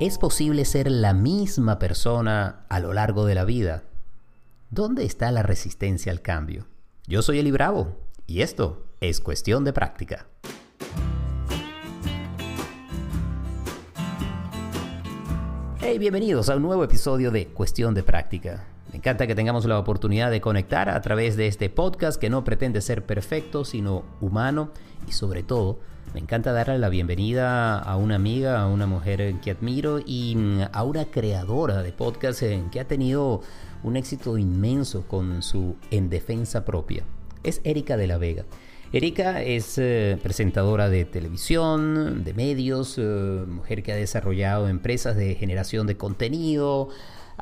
¿Es posible ser la misma persona a lo largo de la vida? ¿Dónde está la resistencia al cambio? Yo soy Eli Bravo y esto es cuestión de práctica. Hey, bienvenidos a un nuevo episodio de Cuestión de Práctica. Me encanta que tengamos la oportunidad de conectar a través de este podcast que no pretende ser perfecto, sino humano y sobre todo me encanta darle la bienvenida a una amiga, a una mujer que admiro y mm, a una creadora de podcast que ha tenido un éxito inmenso con su En Defensa Propia. Es Erika de la Vega. Erika es eh, presentadora de televisión, de medios, eh, mujer que ha desarrollado empresas de generación de contenido,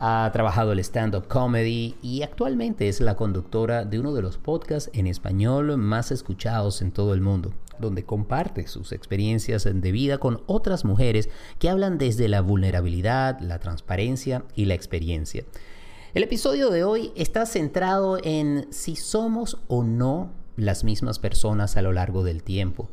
ha trabajado el stand-up comedy y actualmente es la conductora de uno de los podcasts en español más escuchados en todo el mundo, donde comparte sus experiencias de vida con otras mujeres que hablan desde la vulnerabilidad, la transparencia y la experiencia. El episodio de hoy está centrado en si somos o no las mismas personas a lo largo del tiempo.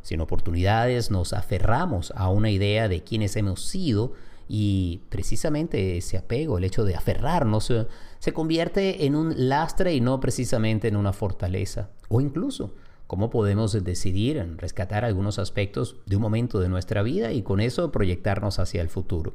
Sin oportunidades nos aferramos a una idea de quiénes hemos sido, y precisamente ese apego, el hecho de aferrarnos, eh, se convierte en un lastre y no precisamente en una fortaleza. O incluso, cómo podemos decidir en rescatar algunos aspectos de un momento de nuestra vida y con eso proyectarnos hacia el futuro.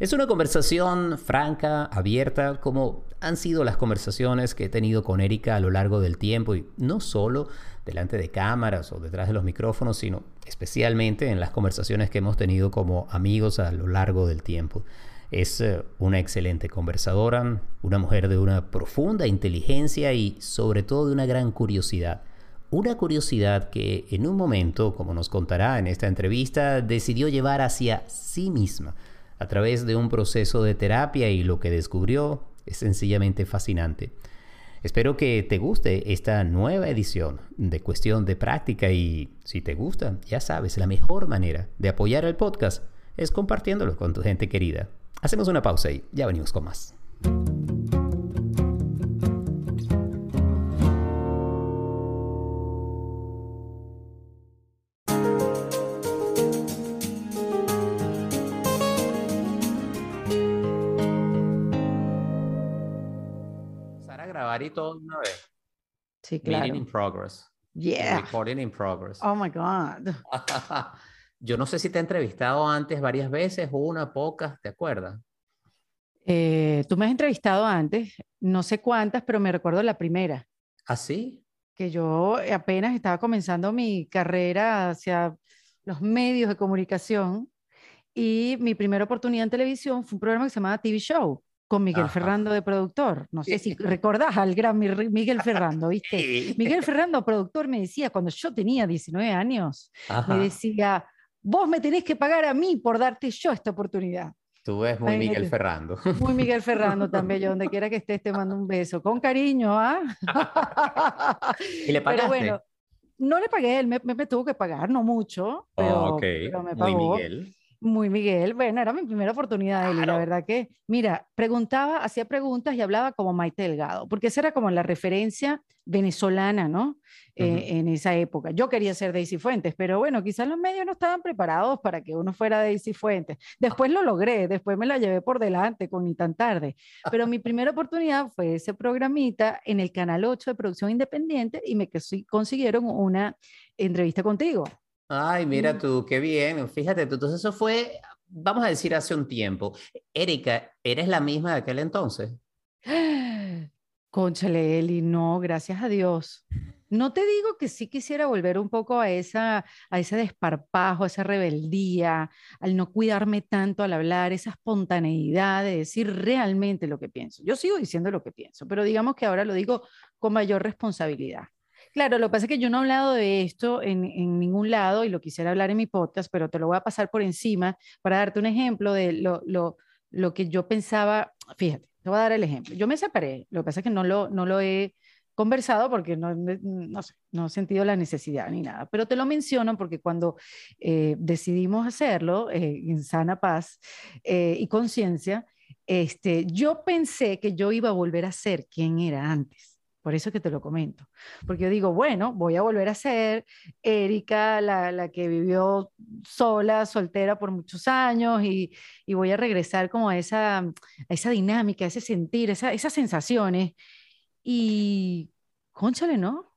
Es una conversación franca, abierta, como han sido las conversaciones que he tenido con Erika a lo largo del tiempo y no solo delante de cámaras o detrás de los micrófonos, sino especialmente en las conversaciones que hemos tenido como amigos a lo largo del tiempo. Es eh, una excelente conversadora, una mujer de una profunda inteligencia y sobre todo de una gran curiosidad. Una curiosidad que en un momento, como nos contará en esta entrevista, decidió llevar hacia sí misma a través de un proceso de terapia y lo que descubrió es sencillamente fascinante. Espero que te guste esta nueva edición de Cuestión de Práctica y si te gusta, ya sabes, la mejor manera de apoyar el podcast es compartiéndolo con tu gente querida. Hacemos una pausa y ya venimos con más. Y todo una vez. Sí, claro. Meeting in progress. Yeah. Recording in progress. Oh my God. Yo no sé si te he entrevistado antes varias veces, una, pocas, ¿te acuerdas? Eh, tú me has entrevistado antes, no sé cuántas, pero me recuerdo la primera. ¿Ah, sí? Que yo apenas estaba comenzando mi carrera hacia los medios de comunicación y mi primera oportunidad en televisión fue un programa que se llamaba TV Show con Miguel Ferrando de productor. No sé si recordás al gran Miguel Ferrando, ¿viste? Miguel Ferrando, productor, me decía, cuando yo tenía 19 años, me decía, vos me tenés que pagar a mí por darte yo esta oportunidad. Tú ves muy Miguel Ferrando. Muy Miguel Ferrando también, yo donde quiera que estés te mando un beso, con cariño, ¿ah? ¿Y le pagaste? Pero bueno, no le pagué, él me, tuvo que pagar, no mucho, pero, pero me pagó. Muy Miguel. Muy Miguel, bueno, era mi primera oportunidad, Eli, la verdad que, mira, preguntaba, hacía preguntas y hablaba como Maite Delgado, porque esa era como la referencia venezolana, ¿no? Eh, en esa época. Yo quería ser Daisy Fuentes, pero bueno, quizás los medios no estaban preparados para que uno fuera Daisy Fuentes. Después lo logré, después me la llevé por delante con Ni tan tarde, pero mi primera oportunidad fue ese programita en el Canal 8 de Producción Independiente y me consiguieron una entrevista contigo. Ay, mira tú, qué bien. Fíjate tú, entonces eso fue, vamos a decir, hace un tiempo. Erika, ¿eres la misma de aquel entonces? Conchale, Eli, no, gracias a Dios. No te digo que sí quisiera volver un poco a, esa, a ese desparpajo, a esa rebeldía, al no cuidarme tanto al hablar, esa espontaneidad de decir realmente lo que pienso. Yo sigo diciendo lo que pienso, pero digamos que ahora lo digo con mayor responsabilidad. Claro, lo que pasa es que yo no he hablado de esto en, ningún lado y lo quisiera hablar en mi podcast, pero te lo voy a pasar por encima para darte un ejemplo de lo, lo, lo que yo pensaba. Fíjate, te voy a dar el ejemplo. Yo me separé, lo que pasa es que no lo, no lo he conversado porque no, no, no he sentido la necesidad ni nada, pero te lo menciono porque cuando eh, decidimos hacerlo eh, en sana paz eh, y conciencia, este, yo pensé que yo iba a volver a ser quien era antes por eso que te lo comento. Porque yo digo, bueno, voy a volver a ser Erika, la, la que vivió sola, soltera por muchos años, y, y, voy a regresar como a esa, a esa dinámica, a ese sentir, esa, esas sensaciones. Y, conchale, ¿no?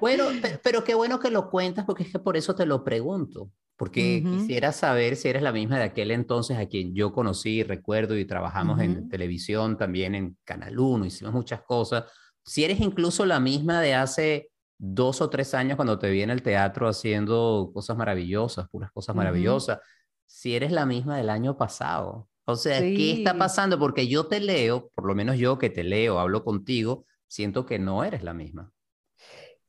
Bueno, pero qué bueno que lo cuentas porque es que por eso te lo pregunto, porque quisiera saber si eres la misma de aquel entonces a quien yo conocí, recuerdo y trabajamos en televisión, también en Canal 1, hicimos muchas cosas. Si eres incluso la misma de hace dos o tres años cuando te vi en el teatro haciendo cosas maravillosas, puras cosas maravillosas, si eres la misma del año pasado. O sea, ¿qué está pasando? Porque yo te leo, por lo menos yo que te leo, hablo contigo, siento que no eres la misma.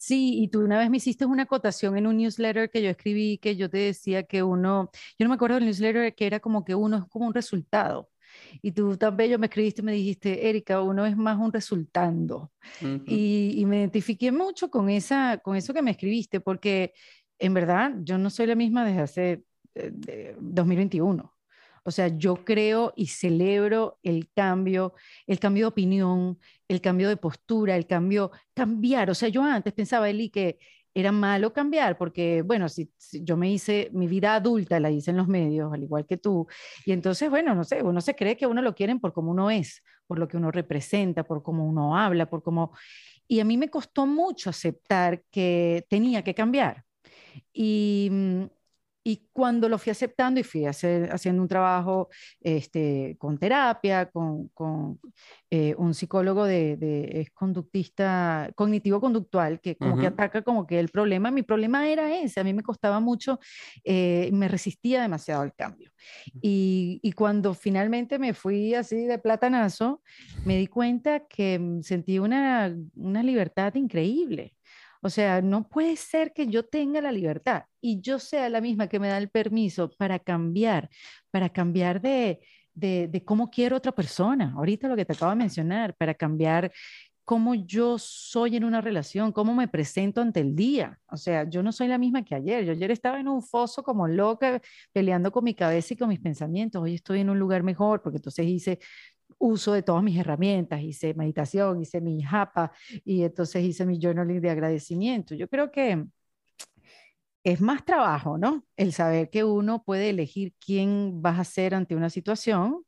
Sí, y tú una vez me hiciste una acotación en un newsletter que yo escribí, que yo te decía que uno, yo no me acuerdo del newsletter, que era como que uno es como un resultado. Y tú tan bello me escribiste y me dijiste, Erika, uno es más un resultando. y, y, me identifiqué mucho con, esa, con eso que me escribiste, porque en verdad yo no soy la misma desde hace 2021. O sea, yo creo y celebro el cambio, el cambio de opinión, el cambio de postura, el cambio, cambiar. O sea, yo antes pensaba, Eli, que era malo cambiar, porque, bueno, si, yo me hice, mi vida adulta la hice en los medios, al igual que tú, y entonces, bueno, no sé, uno se cree que uno lo quieren por cómo uno es, por lo que uno representa, por cómo uno habla, por cómo... Y a mí me costó mucho aceptar que tenía que cambiar. Y, mm, y cuando lo fui aceptando y fui haciendo un trabajo este, con terapia, con, con eh, un psicólogo de, de, es conductista cognitivo-conductual, que como que ataca como que el problema, mi problema era ese, a mí me costaba mucho, eh, me resistía demasiado al cambio. Y, y, cuando finalmente me fui así de platanazo, me di cuenta que mm, sentí una, una libertad increíble. O sea, no puede ser que yo tenga la libertad y yo sea la misma que me da el permiso para cambiar, para cambiar de, de, cómo quiero otra persona. Ahorita lo que te acabo de mencionar, para cambiar cómo yo soy en una relación, cómo me presento ante el día. O sea, yo no soy la misma que ayer. Yo ayer estaba en un foso como loca, peleando con mi cabeza y con mis pensamientos. Hoy estoy en un lugar mejor porque entonces hice uso de todas mis herramientas, hice meditación, hice mi japa y entonces hice mi journaling de agradecimiento. Yo creo que es más trabajo, ¿no? El saber que uno puede elegir quién vas a ser ante una situación,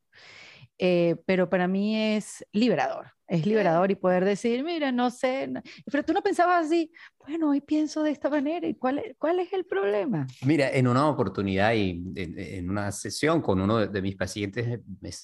eh, pero para mí es liberador, es liberador y poder decir, mira, no sé, pero tú no pensabas así, bueno, hoy pienso de esta manera y cuál, cuál es el problema. Mira, en una oportunidad y en, una sesión con uno de, mis pacientes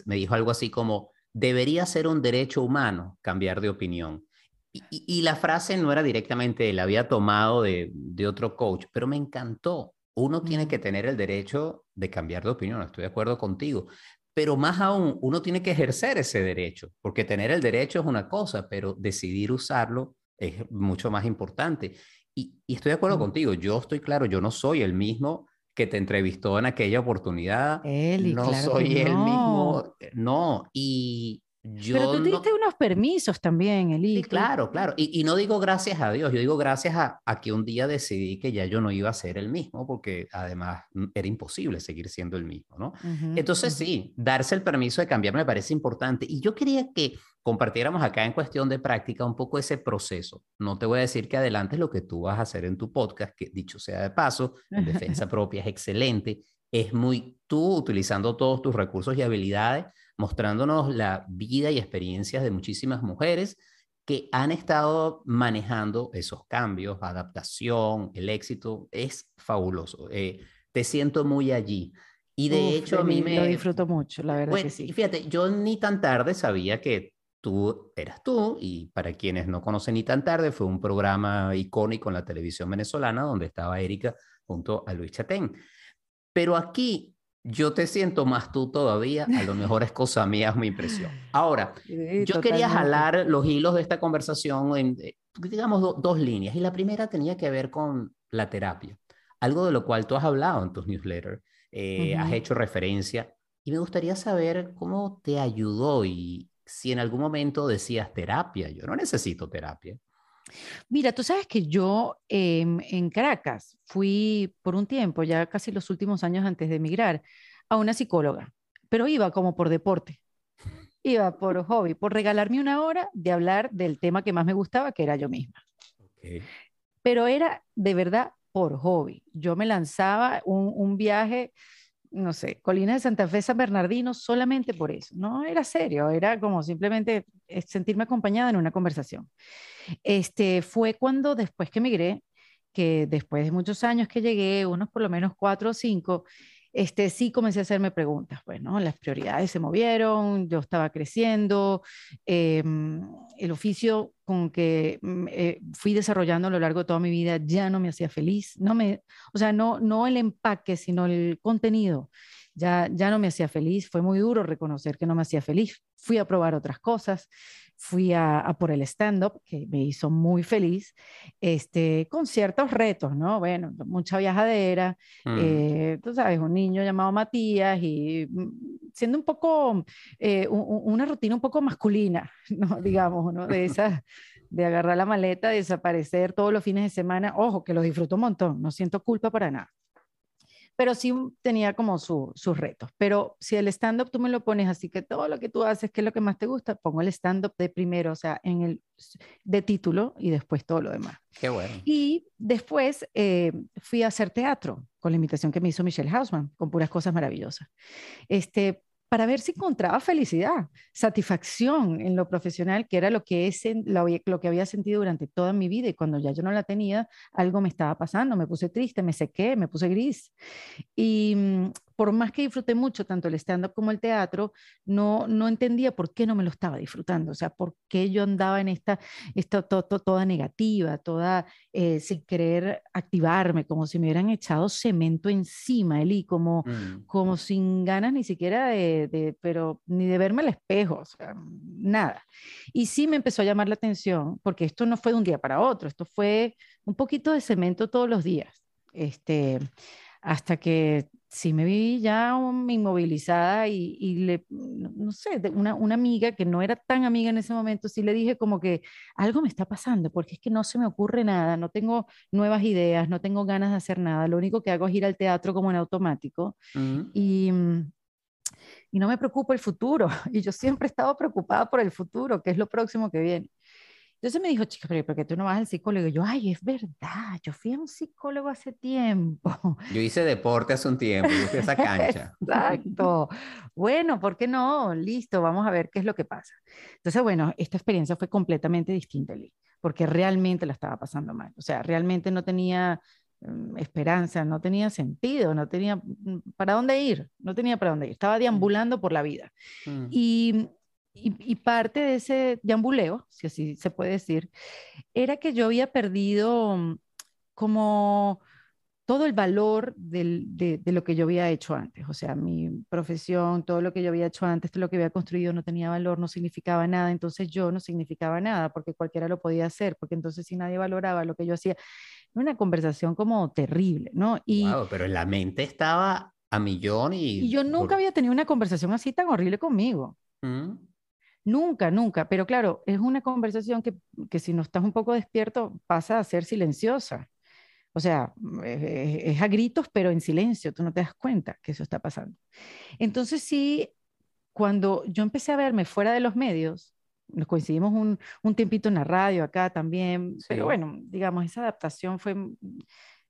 me, dijo algo así como, debería ser un derecho humano cambiar de opinión. Y, la frase no era directamente, la había tomado de, de otro coach, pero me encantó. Uno tiene que tener el derecho de cambiar de opinión, estoy de acuerdo contigo, pero más aún, uno tiene que ejercer ese derecho, porque tener el derecho es una cosa, pero decidir usarlo es mucho más importante. Y, estoy de acuerdo contigo, yo estoy claro, yo no soy el mismo que te entrevistó en aquella oportunidad. no soy el mismo, no, y, pero tú diste unos permisos también, Eli. Sí, claro, claro. Y, no digo gracias a Dios, yo digo gracias a, a, que un día decidí que ya yo no iba a ser el mismo, porque además mm, era imposible seguir siendo el mismo, ¿no? Entonces sí, darse el permiso de cambiar me parece importante. Y yo quería que compartiéramos acá en cuestión de práctica un poco ese proceso. No te voy a decir que adelantes lo que tú vas a hacer en tu podcast, que dicho sea de paso, en defensa propia es excelente. Es muy tú utilizando todos tus recursos y habilidades mostrándonos la vida y experiencias de muchísimas mujeres que han estado manejando esos cambios, adaptación, el éxito. Es fabuloso. Eh, te siento muy allí. Y de hecho a mí me... Lo disfruto mucho, la verdad que sí. Y fíjate, yo ni tan tarde sabía que tú eras tú, y para quienes no conocen ni tan tarde, fue un programa icónico en la televisión venezolana donde estaba Erika junto a Luis Chatén. Pero aquí yo te siento más tú todavía, a lo mejor es cosa mía, es mi impresión. Ahora, yo quería jalar los hilos de esta conversación en, eh, digamos, dos líneas. Y la primera tenía que ver con la terapia, algo de lo cual tú has hablado en tus newsletters, eh, has hecho referencia. Y me gustaría saber cómo te ayudó y si en algún momento decías terapia, yo no necesito terapia. Mira, tú sabes que yo em, en Caracas fui por un tiempo, ya casi los últimos años antes de emigrar, a una psicóloga, pero iba como por deporte. iba por hobby, por regalarme una hora de hablar del tema que más me gustaba, que era yo misma. Pero era de verdad por hobby. Yo me lanzaba un, un viaje no sé, Colina de Santa Fe, San Bernardino, solamente por eso. No era serio, era como simplemente eh, sentirme acompañada en una conversación. Este fue cuando después que migré, que después de muchos años que llegué, unos por lo menos cuatro o cinco, este, sí comencé a hacerme preguntas. Bueno, pues, las prioridades se movieron, yo estaba creciendo, em, el oficio con que mm, eh, fui desarrollando a lo largo de toda mi vida ya no me hacía feliz, no me, o sea, no, no el empaque, sino el contenido. Ya, ya no me hacía feliz, fue muy duro reconocer que no me hacía feliz. Fui a probar otras cosas, fui a, por el stand-up, que me hizo muy feliz, este, con ciertos retos, ¿no? Bueno, mucha viajadera, mm. eh, tú sabes, un niño llamado Matías y mm, siendo un poco, eh, una rutina un poco masculina, ¿no? Digamos, ¿no? De esas de agarrar la maleta, desaparecer todos los fines de semana. Ojo, que lo disfruto un montón, no siento culpa para nada pero sí tenía como sus retos. Pero si el stand-up tú me lo pones así, que todo lo que tú haces, que es lo que más te gusta, pongo el stand-up de primero, o sea, en el de título y después todo lo demás. Qué bueno. Y después eh, fui a hacer teatro con la invitación que me hizo Michelle Hausman, con puras cosas maravillosas. Este, para ver si encontraba felicidad, satisfacción en lo profesional, que era lo que, es lo, lo, que había sentido durante toda mi vida y cuando ya yo no la tenía, algo me estaba pasando, me puse triste, me sequé, me puse gris. Y mm, por más que disfruté mucho tanto el stand-up como el teatro, no, no entendía por qué no me lo estaba disfrutando, o sea, por qué yo andaba en esta, esta toda negativa, toda eh, sin querer activarme, como si me hubieran echado cemento encima, Eli, como, mm. como sin ganas ni siquiera de, de, pero ni de verme al espejo, o sea, nada. Y sí me empezó a llamar la atención, porque esto no fue de un día para otro, esto fue un poquito de cemento todos los días. Este, hasta que sí me vi ya inmovilizada y, y le, no sé, una, una, amiga que no era tan amiga en ese momento, sí le dije como que algo me está pasando, porque es que no se me ocurre nada, no tengo nuevas ideas, no tengo ganas de hacer nada, lo único que hago es ir al teatro como en automático y, y no me preocupa el futuro, y yo siempre he estado preocupada por el futuro, que es lo próximo que viene. Entonces me dijo, chica, pero ¿por qué tú no vas al psicólogo? Y yo, ay, es verdad, yo fui a un psicólogo hace tiempo. Yo hice deporte hace un tiempo, yo fui a esa cancha. Exacto. Bueno, ¿por qué no? Listo, vamos a ver qué es lo que pasa. Entonces, bueno, esta experiencia fue completamente distinta, Lee, porque realmente la estaba pasando mal. O sea, realmente no tenía mm, esperanza, no tenía sentido, no tenía mm, para dónde ir, no tenía para dónde ir, estaba deambulando por la vida. Mm. Y y, parte de ese deambuleo, si así se puede decir, era que yo había perdido mm, como todo el valor de, lo que yo había hecho antes. O sea, mi profesión, todo lo que yo había hecho antes, todo lo que había construido no tenía valor, no significaba nada. Entonces yo no significaba nada porque cualquiera lo podía hacer, porque entonces si nadie valoraba lo que yo hacía, una conversación como terrible, ¿no? Y, pero en la mente estaba a millón y... y yo nunca había tenido una conversación así tan horrible conmigo. ¿Mm? Nunca, nunca. Pero claro, es una conversación que, que si no estás un poco despierto pasa a ser silenciosa. O sea, es, a gritos, pero en silencio, tú no te das cuenta que eso está pasando. Entonces sí, cuando yo empecé a verme fuera de los medios, nos coincidimos un, un tiempito en la radio acá también, pero bueno, digamos, esa adaptación fue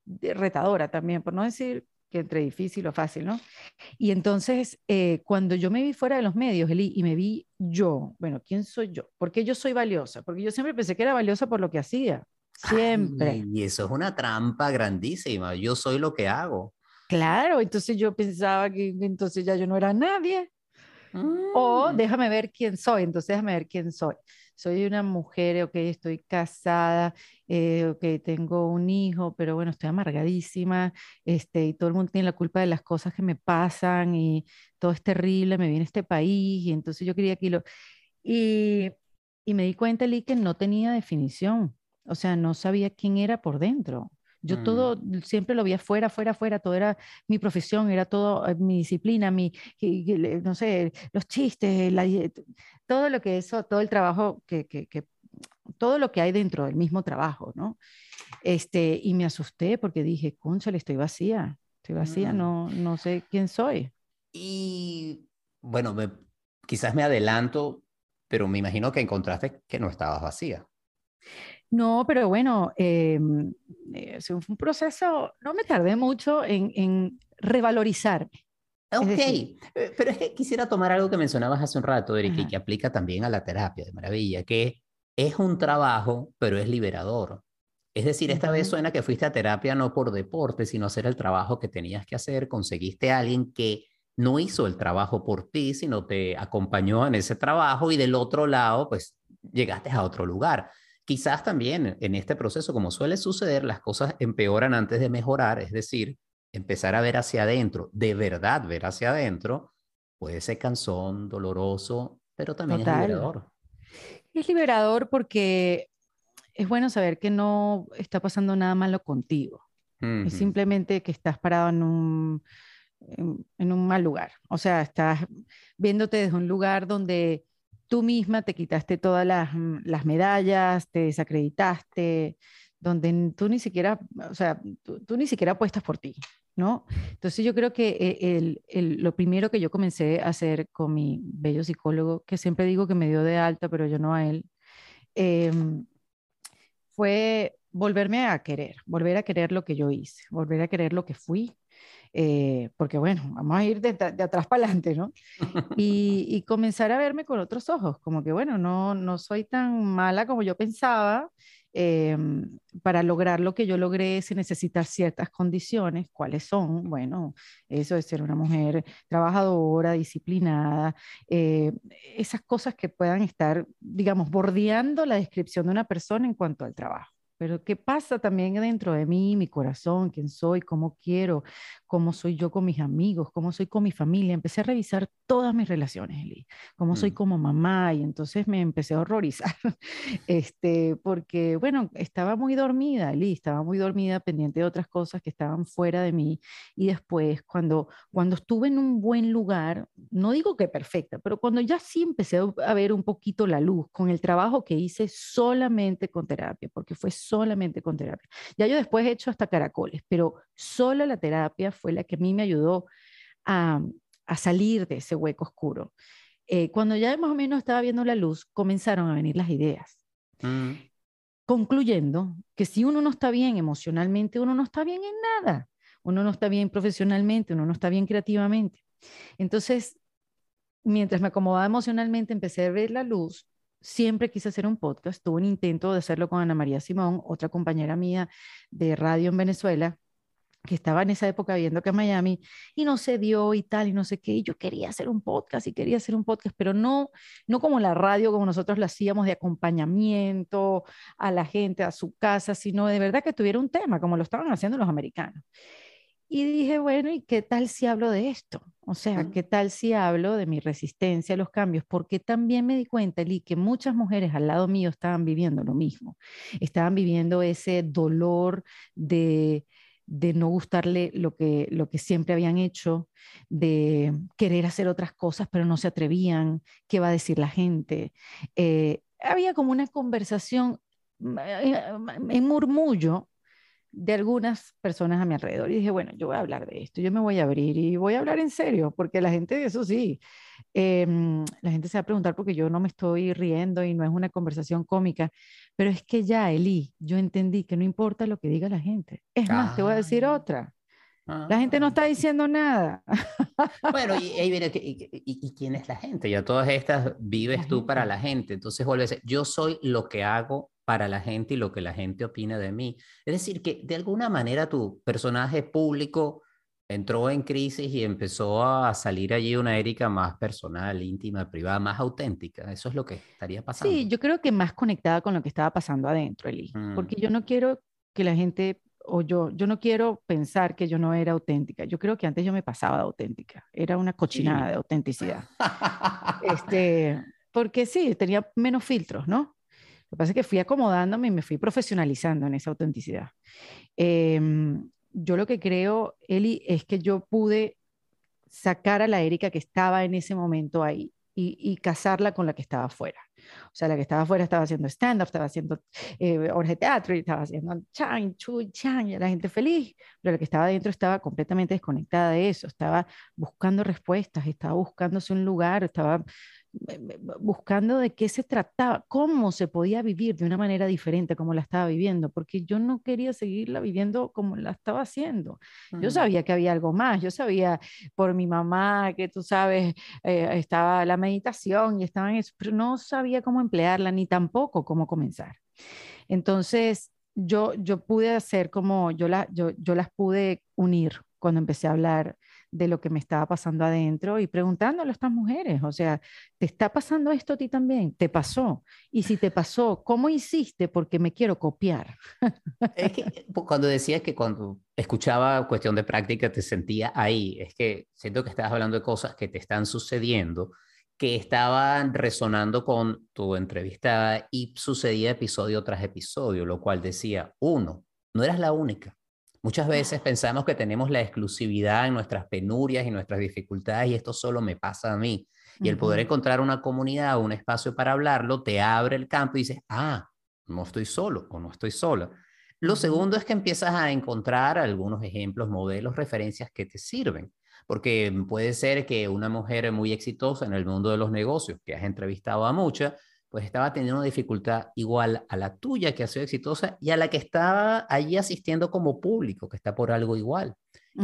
retadora también, por no decir que entre difícil o fácil, ¿no? Y entonces, eh, cuando yo me vi fuera de los medios, Eli, y me vi yo, bueno, ¿quién soy yo? ¿Por qué yo soy valiosa? Porque yo siempre pensé que era valiosa por lo que hacía, siempre. y eso es una trampa grandísima, yo soy lo que hago. Claro, entonces yo pensaba que entonces ya yo no era nadie. O mm. déjame ver quién soy, entonces déjame ver quién soy soy una mujer, ok, estoy casada, eh, ok, tengo un hijo, pero bueno, estoy amargadísima, este, y todo el mundo tiene la culpa de las cosas que me pasan y todo es terrible, me viene este país, y entonces yo quería que lo... Y, y me di cuenta, Lee, que no tenía definición, o sea, no sabía quién era por dentro. Yo mm. todo siempre lo vi afuera, afuera, afuera, todo era mi profesión, era todo eh, mi disciplina, mi, no sé, los chistes, la, todo lo que eso, todo el trabajo que, que, que, todo lo que hay dentro del mismo trabajo, ¿no? Este, y me asusté porque dije, le estoy vacía, estoy vacía, mm. no, no sé quién soy. Y bueno, me, quizás me adelanto, pero me imagino que encontraste que no estabas vacía. No, pero bueno, eh, eh, fue un proceso, no me tardé mucho en, en revalorizarme. Ok, eh, pero es que quisiera tomar algo que mencionabas hace un rato, Eric, y que aplica también a la terapia de maravilla, que es un trabajo, pero es liberador. Es decir, esta vez suena que fuiste a terapia no por deporte, sino hacer el trabajo que tenías que hacer, conseguiste a alguien que no hizo el trabajo por ti, sino te acompañó en ese trabajo y del otro lado, pues llegaste a otro lugar. Quizás también en este proceso, como suele suceder, las cosas empeoran antes de mejorar, es decir, empezar a ver hacia adentro, de verdad ver hacia adentro, puede ser cansón, doloroso, pero también es liberador. Es liberador porque es bueno saber que no está pasando nada malo contigo. Es simplemente que estás parado en un, en, un mal lugar. O sea, estás viéndote desde un lugar donde tú misma te quitaste todas las, las medallas, te desacreditaste, donde tú ni siquiera, o sea, tú, ni siquiera apuestas por ti, ¿no? Entonces yo creo que eh, el, el, lo primero que yo comencé a hacer con mi bello psicólogo, que siempre digo que me dio de alta, pero yo no a él, eh, fue volverme a querer, volver a querer lo que yo hice, volver a querer lo que fui, eh, porque bueno, vamos a ir de, atrás para adelante, ¿no? Y, comenzar a verme con otros ojos, como que bueno, no, no soy tan mala como yo pensaba, em, para lograr lo que yo logré se necesitan ciertas condiciones. ¿Cuáles son? Bueno, eso es ser una mujer trabajadora, disciplinada, eh, esas cosas que puedan estar, digamos, bordeando la descripción de una persona en cuanto al trabajo. Pero ¿qué pasa también dentro de mí, mi corazón, quién soy, cómo quiero, cómo soy yo con mis amigos, cómo soy con mi familia? Empecé a revisar todas mis relaciones, Eli, cómo soy mm. como mamá y entonces me empecé a horrorizar, este, porque, bueno, estaba muy dormida, Eli, estaba muy dormida, pendiente de otras cosas que estaban fuera de mí y después cuando, cuando estuve en un buen lugar, no digo que perfecta, pero cuando ya sí empecé a ver un poquito la luz con el trabajo que hice solamente con terapia, porque fue solamente con terapia. Ya yo después he hecho hasta caracoles, pero solo la terapia fue la que a mí me ayudó a, a salir de ese hueco oscuro. Eh, cuando ya más o menos estaba viendo la luz, comenzaron a venir las ideas. Mm. Concluyendo que si uno no está bien emocionalmente, uno no está bien en nada. Uno no está bien profesionalmente, uno no está bien creativamente. Entonces, mientras me acomodaba emocionalmente, empecé a ver la luz siempre quise hacer un podcast. Tuve un intento de hacerlo con Ana María Simón, otra compañera mía de radio en Venezuela, que estaba en esa época viendo que en Miami y no se dio y tal y no sé qué. Y yo quería hacer un podcast y quería hacer un podcast, pero no, no como la radio, como nosotros lo hacíamos de acompañamiento a la gente, a su casa, sino de verdad que tuviera un tema, como lo estaban haciendo los americanos. Y dije, bueno, ¿y qué tal si hablo de esto? O sea, ¿qué tal si hablo de mi resistencia a los cambios? Porque también me di cuenta, Eli, que muchas mujeres al lado mío estaban viviendo lo mismo. Estaban viviendo ese dolor de, de no gustarle lo que, lo que siempre habían hecho, de querer hacer otras cosas, pero no se atrevían, qué va a decir la gente. Eh, había como una conversación eh, en murmullo de algunas personas a mi alrededor y dije, bueno, yo voy a hablar de esto, yo me voy a abrir y voy a hablar en serio, porque la gente, eso sí, em, la gente se va a preguntar porque yo no me estoy riendo y no es una conversación cómica, pero es que ya, Eli, yo entendí que no importa lo que diga la gente. Es más, te voy a decir ah. otra. La gente no ah. está diciendo nada. Bueno, y, y, quién es la gente? Ya todas estas vives tú para la gente. Entonces vuelve a decir, yo soy lo que hago para la gente y lo que la gente opina de mí. Es decir, que de alguna manera tu personaje público entró en crisis y empezó a salir allí una Erika más personal, íntima, privada, más auténtica. Eso es lo que estaría pasando. Sí, yo creo que más conectada con lo que estaba pasando adentro, Eli. Porque yo mm. no quiero que la gente, o yo, yo no quiero pensar que yo no era auténtica. Yo creo que antes yo me pasaba de auténtica. Era una cochinada de autenticidad. este, porque sí, tenía menos filtros, ¿no? Lo que pasa es que fui acomodándome y me fui profesionalizando en esa autenticidad. Em, yo lo que creo, Eli, es que yo pude sacar a la Erika que estaba en ese momento ahí y, casarla con la que estaba afuera. O sea, la que estaba afuera estaba haciendo stand-up, estaba haciendo eh, de teatro y estaba haciendo chan, chuy, chan, y la gente feliz, pero la que estaba adentro estaba completamente desconectada de eso, estaba buscando respuestas, estaba buscándose un lugar, estaba buscando de qué se trataba, cómo se podía vivir de una manera diferente como la estaba viviendo, porque yo no quería seguirla viviendo como la estaba haciendo. Yo sabía que había algo más, yo sabía por mi mamá que tú sabes, eh, estaba la meditación y estaba en eso, pero no sabía cómo emplearla ni tampoco cómo comenzar. Entonces, yo, yo pude hacer como, yo, la, yo, yo las pude unir cuando empecé a hablar de lo que me estaba pasando adentro y preguntándole a estas mujeres, o sea, ¿te está pasando esto a ti también? ¿Te pasó? Y si te pasó, ¿cómo hiciste? Porque me quiero copiar. Es que eh, cuando decías que cuando escuchaba cuestión de práctica te sentía ahí, es que siento que estabas hablando de cosas que te están sucediendo, que estaban resonando con tu entrevista y sucedía episodio tras episodio, lo cual decía, uno, no eras la única Muchas veces pensamos que tenemos la exclusividad en nuestras penurias y nuestras dificultades y esto solo me pasa a mí. Y el poder encontrar una comunidad, un espacio para hablarlo, te abre el campo y dices, ah, no estoy solo o no estoy sola. Lo segundo es que empiezas a encontrar algunos ejemplos, modelos, referencias que te sirven. Porque puede ser que una mujer muy exitosa en el mundo de los negocios, que has entrevistado a muchas, pues estaba teniendo una dificultad igual a la tuya, que ha sido exitosa, y a la que estaba allí asistiendo como público, que está por algo igual.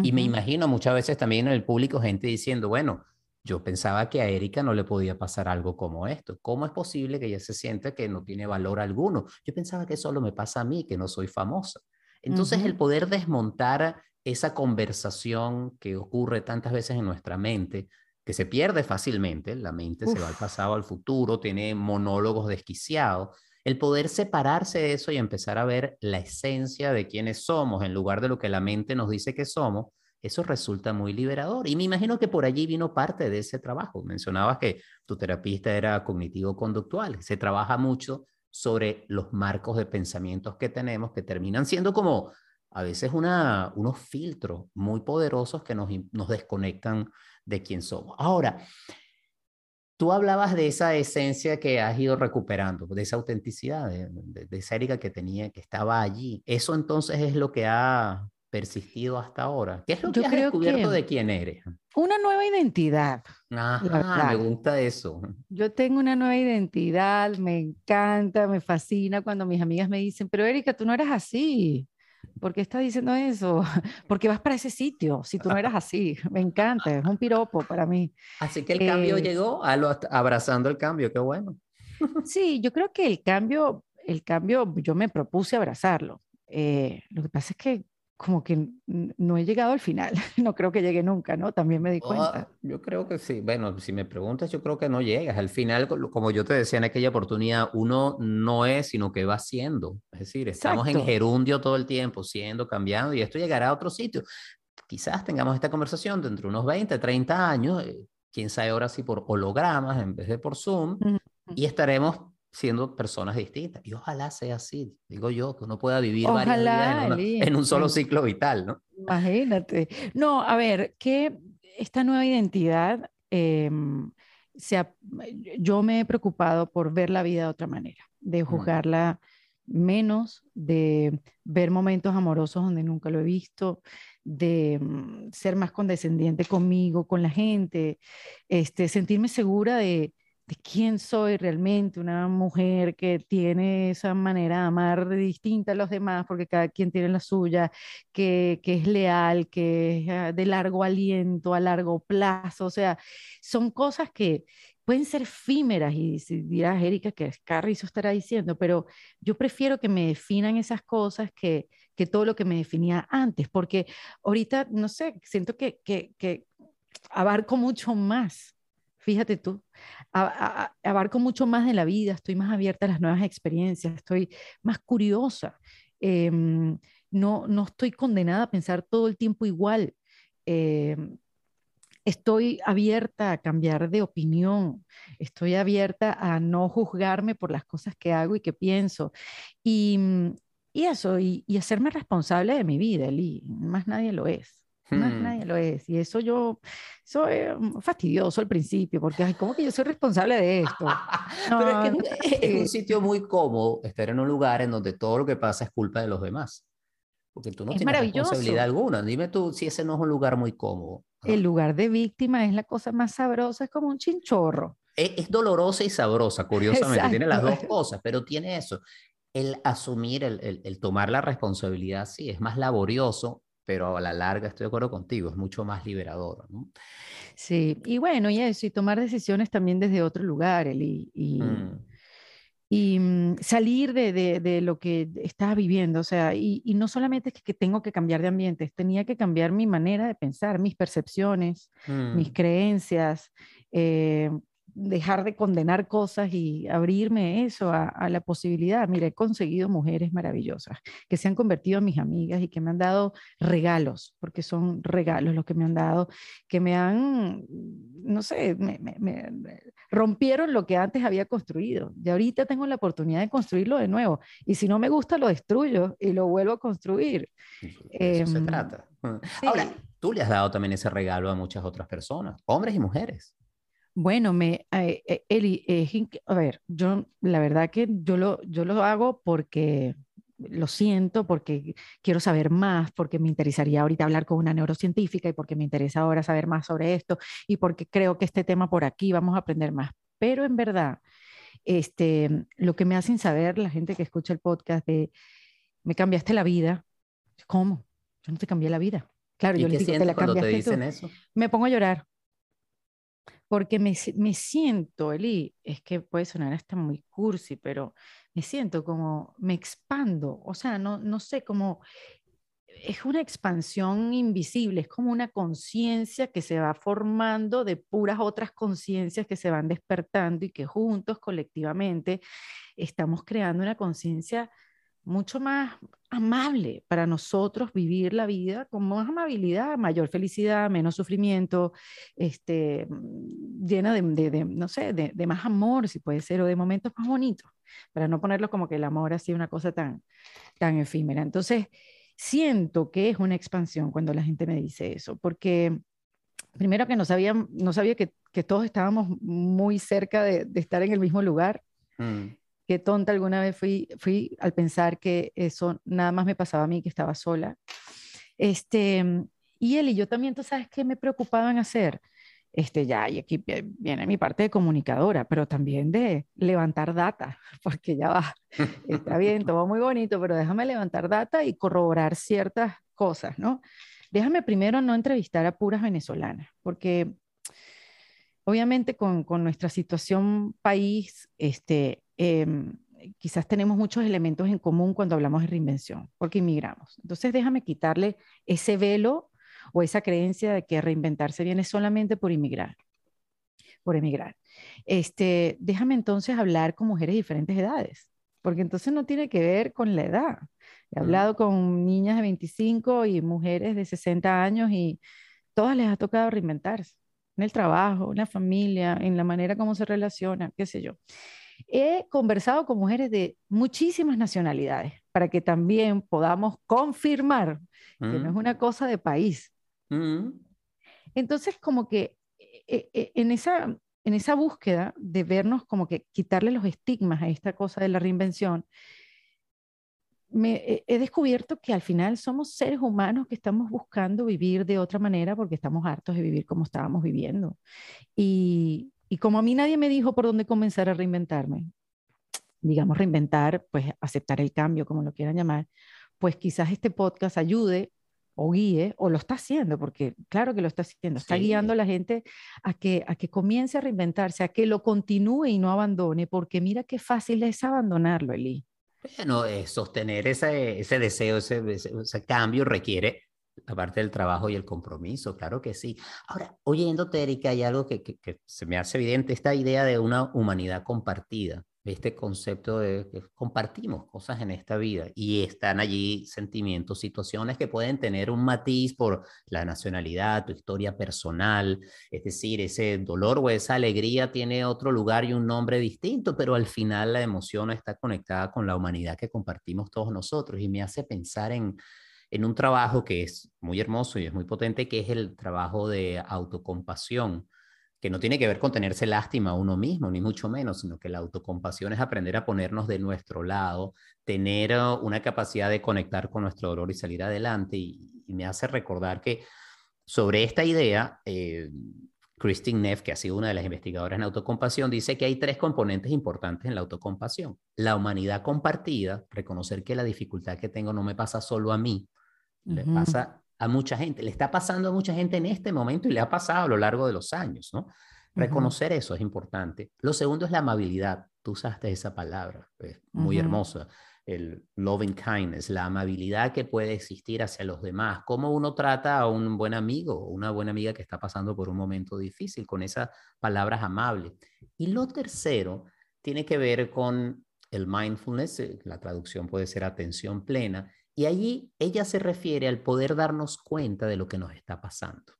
Y me imagino muchas veces también en el público gente diciendo, bueno, yo pensaba que a Erika no le podía pasar algo como esto. ¿Cómo es posible que ella se sienta que no tiene valor alguno? Yo pensaba que solo me pasa a mí, que no soy famosa. Entonces, el poder desmontar esa conversación que ocurre tantas veces en nuestra mente que se pierde fácilmente, la mente se va al pasado, al futuro, tiene monólogos desquiciados, el poder separarse de eso y empezar a ver la esencia de quiénes somos en lugar de lo que la mente nos dice que somos, eso resulta muy liberador. Y me imagino que por allí vino parte de ese trabajo. Mencionabas que tu terapista era cognitivo-conductual, se trabaja mucho sobre los marcos de pensamientos que tenemos que terminan siendo como a veces una, unos filtros muy poderosos que nos, nos desconectan de quién somos. Ahora, tú hablabas de esa esencia que has ido recuperando, de esa autenticidad, de, esa Erika que tenía, que estaba allí. Eso entonces es lo que ha persistido hasta ahora. ¿Qué es lo que has descubierto de quién eres? Una nueva identidad. Ah, me gusta eso. Yo tengo una nueva identidad, me encanta, me fascina cuando mis amigas me dicen, pero Erika, tú no eras así. ¿Por qué estás diciendo eso? Porque vas para ese sitio, si tú no eras así. Me encanta, es un piropo para mí. Así que el cambio eh, llegó, a lo, abrazando el cambio, qué bueno. Sí, yo creo que el cambio, el cambio, yo me propuse abrazarlo. Eh, lo que pasa es que como que no he llegado al final, no creo que llegue nunca, ¿no? También me di cuenta. yo creo que sí, bueno, si me preguntas, yo creo que no llegas. Al final, como yo te decía en aquella oportunidad, uno no es, sino que va siendo. Es decir, estamos en gerundio todo el tiempo, siendo, cambiando, y esto llegará a otro sitio. Quizás tengamos esta conversación dentro de unos 20, 30 años, eh, quién sabe ahora si por hologramas en vez de por Zoom, y estaremos siendo personas distintas. Y ojalá sea así, digo yo, que uno pueda vivir varias en, un solo ciclo vital, ¿no? Imagínate. No, a ver, que esta nueva identidad, em, yo me he preocupado por ver la vida de otra manera, de juzgarla menos, de ver momentos amorosos donde nunca lo he visto, de mm, ser más condescendiente conmigo, con la gente, este, sentirme segura de, de quién soy realmente, una mujer que tiene esa manera de amar distinta a los demás, porque cada quien tiene la suya, que, que es leal, que es ah, de largo aliento, a largo plazo, o sea, son cosas que pueden ser efímeras y dirás, Erika, que Carrizo estará diciendo, pero yo prefiero que me definan esas cosas que, que todo lo que me definía antes, porque ahorita, no sé, siento que, que, que abarco mucho más Fíjate tú, abarco mucho más de la vida, estoy más abierta a las nuevas experiencias, estoy más curiosa. Em, no, no estoy condenada a pensar todo el tiempo igual. Em, estoy abierta a cambiar de opinión, estoy abierta a no juzgarme por las cosas que hago y que pienso. Y, y eso, y, y, hacerme responsable de mi vida, Eli, más nadie lo es. Más hmm. nadie lo es. Y eso yo, soy fastidioso al principio, porque ay, ¿cómo que yo soy responsable de esto? Pero es que es un sitio muy cómodo estar en un lugar en donde todo lo que pasa es culpa de los demás. Porque tú no tienes responsabilidad alguna. Dime tú si ese no es un lugar muy cómodo. El lugar de víctima es la cosa más sabrosa, es como un chinchorro. Es, dolorosa y sabrosa, curiosamente. Tiene las dos cosas, pero tiene eso. El asumir, el, el, el tomar la responsabilidad, sí, es más laborioso, pero a la larga estoy de acuerdo contigo, es mucho más liberador. ¿no? Sí, y bueno, y eso, y tomar decisiones también desde otro lugar, y, y, mm. y mm, salir de, de, de, lo que estaba viviendo, o sea, y, y no solamente es que, tengo que cambiar de ambiente, tenía que cambiar mi manera de pensar, mis percepciones, mis mm. creencias, eh, dejar de condenar cosas y abrirme eso a, la posibilidad. Mira, he conseguido mujeres maravillosas que se han convertido en mis amigas y que me han dado regalos, porque son regalos los que me han dado, que me han, no sé, me, rompieron lo que antes había construido. Y ahorita tengo la oportunidad de construirlo de nuevo. Y si no me gusta, lo destruyo y lo vuelvo a construir. Eso se em, trata. Ahora, tú le has dado también ese regalo a muchas otras personas, hombres y mujeres. Bueno, me, eh, eh, Eli, a ver, yo la verdad que yo lo, yo lo hago porque lo siento, porque quiero saber más, porque me interesaría ahorita hablar con una neurocientífica y porque me interesa ahora saber más sobre esto y porque creo que este tema por aquí vamos a aprender más. Pero en verdad, este, lo que me hacen saber la gente que escucha el podcast de me cambiaste la vida, ¿cómo? Yo no te cambié la vida. Claro, yo les digo, te la cambiaste Me pongo a llorar porque me, me, siento, Eli, es que puede sonar hasta muy cursi, pero me siento como, me expando, o sea, no, no sé, como es una expansión invisible, es como una conciencia que se va formando de puras otras conciencias que se van despertando y que juntos, colectivamente, estamos creando una conciencia mucho más amable para nosotros vivir la vida con más amabilidad, mayor felicidad, menos sufrimiento, este, mm, llena de, de, no sé, de, de, más amor, si puede ser, o de momentos más bonitos, para no ponerlo como que el amor ha sido una cosa tan, tan efímera. Entonces, siento que es una expansión cuando la gente me dice eso, porque primero que no sabía, no sabía que, que todos estábamos muy cerca de, estar en el mismo lugar. Mm qué tonta alguna vez fui, fui al pensar que eso nada más me pasaba a mí, que estaba sola. Este, y él y yo también, tú sabes qué me preocupaban hacer. Este, ya, y aquí viene mi parte de comunicadora, pero también de levantar data, porque ya va, está bien, todo muy bonito, pero déjame levantar data y corroborar ciertas cosas, ¿no? Déjame primero no entrevistar a puras venezolanas, porque obviamente con, con nuestra situación país, este, Em, quizás tenemos muchos elementos en común cuando hablamos de reinvención, porque inmigramos. Entonces déjame quitarle ese velo o esa creencia de que reinventarse viene solamente por inmigrar, por emigrar. Este, déjame entonces hablar con mujeres de diferentes edades, porque entonces no tiene que ver con la edad. He hablado con niñas de 25 y mujeres de 60 años y todas les ha tocado reinventarse en el trabajo, en la familia, en la manera como se relacionan, qué sé yo. He conversado con mujeres de muchísimas nacionalidades para que también podamos confirmar que no es mm. una cosa de país. Mm. Entonces, como que eh, eh, en esa, en esa búsqueda de vernos como que quitarle los estigmas a esta cosa de la reinvención, me, he descubierto que al final somos seres humanos que estamos buscando vivir de otra manera porque estamos hartos de vivir como estábamos viviendo. Y, y como a mí nadie me dijo por dónde comenzar a reinventarme, digamos reinventar, pues aceptar el cambio, como lo quieran llamar, pues quizás este podcast ayude o guíe, o lo está haciendo, porque claro que lo está haciendo, está guiando a la gente a que, a que comience a reinventarse, a que lo continúe y no abandone, porque mira qué fácil es abandonarlo, Eli. Bueno, sostener ese, ese deseo, ese, ese, cambio requiere aparte del trabajo y el compromiso, claro que sí. Ahora, oyéndote, Erika, hay algo que, que, se me hace evidente, esta idea de una humanidad compartida, este concepto de que compartimos cosas en esta vida y están allí sentimientos, situaciones que pueden tener un matiz por la nacionalidad, tu historia personal, es decir, ese dolor o esa alegría tiene otro lugar y un nombre distinto, pero al final la emoción está conectada con la humanidad que compartimos todos nosotros y me hace pensar en en un trabajo que es muy hermoso y es muy potente, que es el trabajo de autocompasión, que no tiene que ver con tenerse lástima a uno mismo, ni mucho menos, sino que la autocompasión es aprender a ponernos de nuestro lado, tener uh, una capacidad de conectar con nuestro dolor y salir adelante. Y, me hace recordar que sobre esta idea, eh, Christine Neff, que ha sido una de las investigadoras en autocompasión, dice que hay tres componentes importantes en la autocompasión. La humanidad compartida, reconocer que la dificultad que tengo no me pasa solo a mí, le pasa a mucha gente, le está pasando a mucha gente en este momento y le ha pasado a lo largo de los años, ¿no? Reconocer eso es importante. Lo segundo es la amabilidad. Tú usaste esa palabra, es muy hermosa. El loving kindness, la amabilidad que puede existir hacia los demás. Cómo uno trata a un buen amigo o una buena amiga que está pasando por un momento difícil con esas palabras amables. Y lo tercero tiene que ver con el mindfulness, eh, la traducción puede ser atención plena, y allí ella se refiere al poder darnos cuenta de lo que nos está pasando.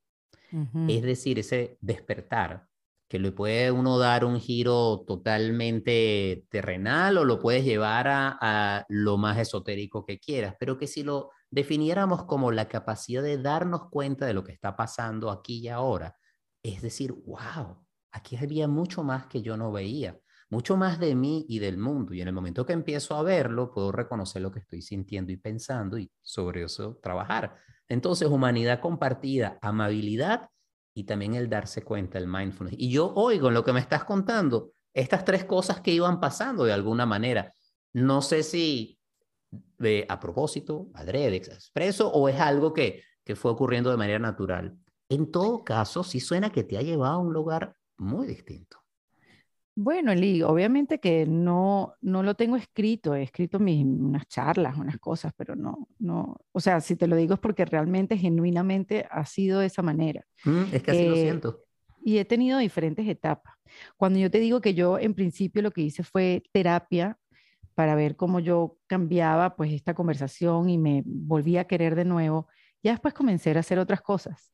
Es decir, ese despertar, que le puede uno dar un giro totalmente terrenal o lo puedes llevar a, lo más esotérico que quieras, pero que si lo definiéramos como la capacidad de darnos cuenta de lo que está pasando aquí y ahora, es decir, wow, aquí había mucho más que yo no veía mucho más de mí y del mundo. Y en el momento que empiezo a verlo, puedo reconocer lo que estoy sintiendo y pensando y sobre eso trabajar. Entonces, humanidad compartida, amabilidad y también el darse cuenta, el mindfulness. Y yo oigo en lo que me estás contando estas tres cosas que iban pasando de alguna manera. No sé si de, a propósito, adrede, expreso, o es algo que, que fue ocurriendo de manera natural. En todo caso, sí suena que te ha llevado a un lugar muy distinto. Bueno, Eli, obviamente que no, no lo tengo escrito, he escrito mis, unas charlas, unas cosas, pero no, no, o sea, si te lo digo es porque realmente, genuinamente ha sido de esa manera. Mm, es que así lo eh, siento. Y he tenido diferentes etapas. Cuando yo te digo que yo en principio lo que hice fue terapia para ver cómo yo cambiaba pues esta conversación y me volví a querer de nuevo, ya después comencé a hacer otras cosas.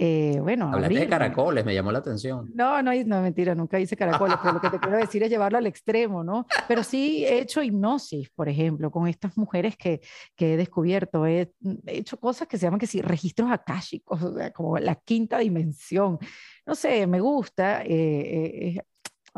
Eh, bueno, Hablaste de caracoles, me llamó la atención. No, no, no, mentira, nunca hice caracoles, pero lo que te quiero decir es llevarlo al extremo, ¿no? Pero sí he hecho hipnosis, por ejemplo, con estas mujeres que, que he descubierto. He, hecho cosas que se llaman que sí, registros akáshicos, o sea, como la quinta dimensión. No sé, me gusta. Eh, eh,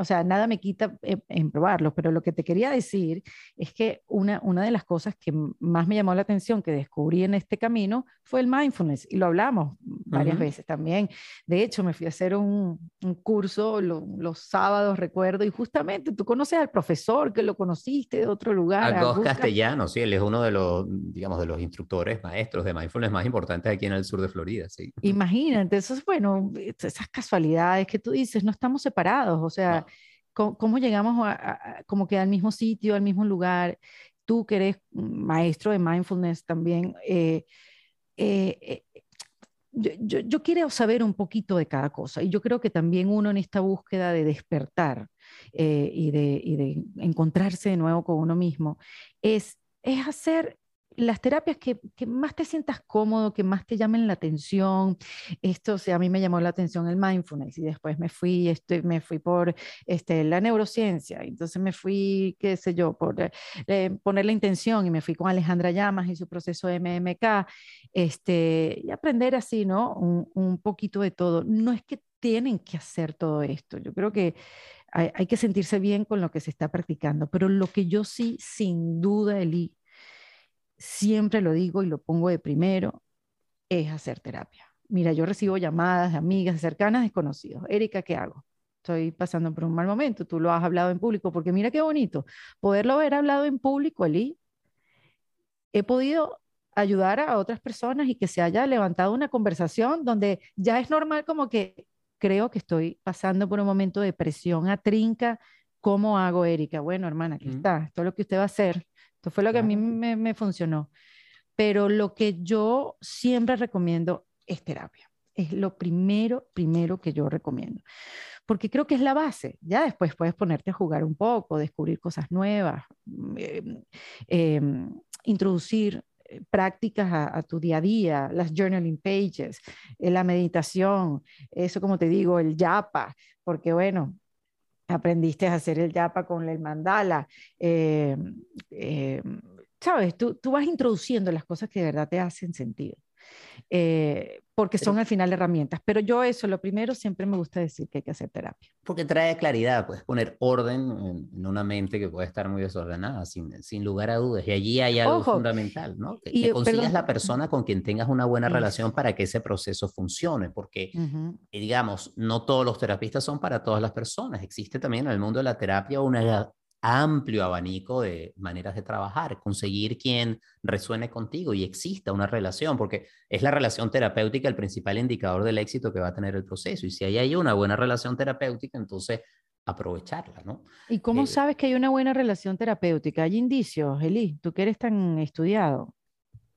o sea, nada me quita en, probarlo, pero lo que te quería decir es que una, una de las cosas que más me llamó la atención que descubrí en este camino fue el mindfulness y lo hablamos varias veces también. De hecho, me fui a hacer un, un curso los sábados, recuerdo, y justamente tú conoces al profesor que lo conociste de otro lugar. Algo castellano, sí, él es uno de los, digamos, de los instructores, maestros de mindfulness más importantes aquí en el sur de Florida, sí. Imagínate, eso es bueno, esas casualidades que tú dices, no estamos separados, o sea, ¿cómo, llegamos a, como que al mismo sitio, al mismo lugar? Tú que eres maestro de mindfulness también, eh, eh, eh yo, yo, quiero saber un poquito de cada cosa y yo creo que también uno en esta búsqueda de despertar eh, y, de, y, de, encontrarse de nuevo con uno mismo es, es hacer las terapias que, más te sientas cómodo, que más te llamen la atención. Esto, o sea, a mí me llamó la atención el mindfulness y después me fui, este, me fui por este, la neurociencia, entonces me fui, qué sé yo, por eh, poner la intención y me fui con Alejandra Llamas y su proceso MMK, este, y aprender así, ¿no? Un, un poquito de todo. No es que tienen que hacer todo esto, yo creo que hay, hay que sentirse bien con lo que se está practicando, pero lo que yo sí, sin duda, Eli, siempre lo digo y lo pongo de primero, es hacer terapia. Mira, yo recibo llamadas de amigas cercanas, desconocidos. Erika, ¿qué hago? Estoy pasando por un mal momento, tú lo has hablado en público, porque mira qué bonito, poderlo haber hablado en público, Eli. He podido ayudar a otras personas y que se haya levantado una conversación donde ya es normal como que creo que estoy pasando por un momento de presión a trinca. ¿Cómo hago, Erika? Bueno, hermana, aquí está, esto es lo que usted va a hacer. Esto fue lo que a mí me, funcionó. Pero lo que yo siempre recomiendo es terapia. Es lo primero, primero que yo recomiendo. Porque creo que es la base. Ya después puedes ponerte a jugar un poco, descubrir cosas nuevas, mm, em, em, introducir eh, prácticas a, tu día a día, las journaling pages, eh, la meditación, eso como te digo, el yapa, porque bueno, aprendiste a hacer el yapa con el mandala, eh, eh, sabes, tú, tú vas introduciendo las cosas que de verdad te hacen sentido. Eh, porque son al final herramientas. Pero yo eso, lo primero, siempre me gusta decir que hay que hacer terapia. Porque trae claridad, puedes poner orden en, una mente que puede estar muy desordenada, sin, sin lugar a dudas. Y allí hay algo fundamental, ¿no? Que, y, consigas la persona con quien tengas una buena relación para que ese proceso funcione, porque, digamos, no todos los terapistas son para todas las personas. Existe también en el mundo de la terapia una amplio abanico de maneras de trabajar, conseguir quien resuene contigo y exista una relación, porque es la relación terapéutica el principal indicador del éxito que va a tener el proceso. Y si hay una buena relación terapéutica, entonces aprovecharla, ¿no? ¿Y cómo eh, sabes que hay una buena relación terapéutica? ¿Hay indicios, Eli? Tú que eres tan estudiado.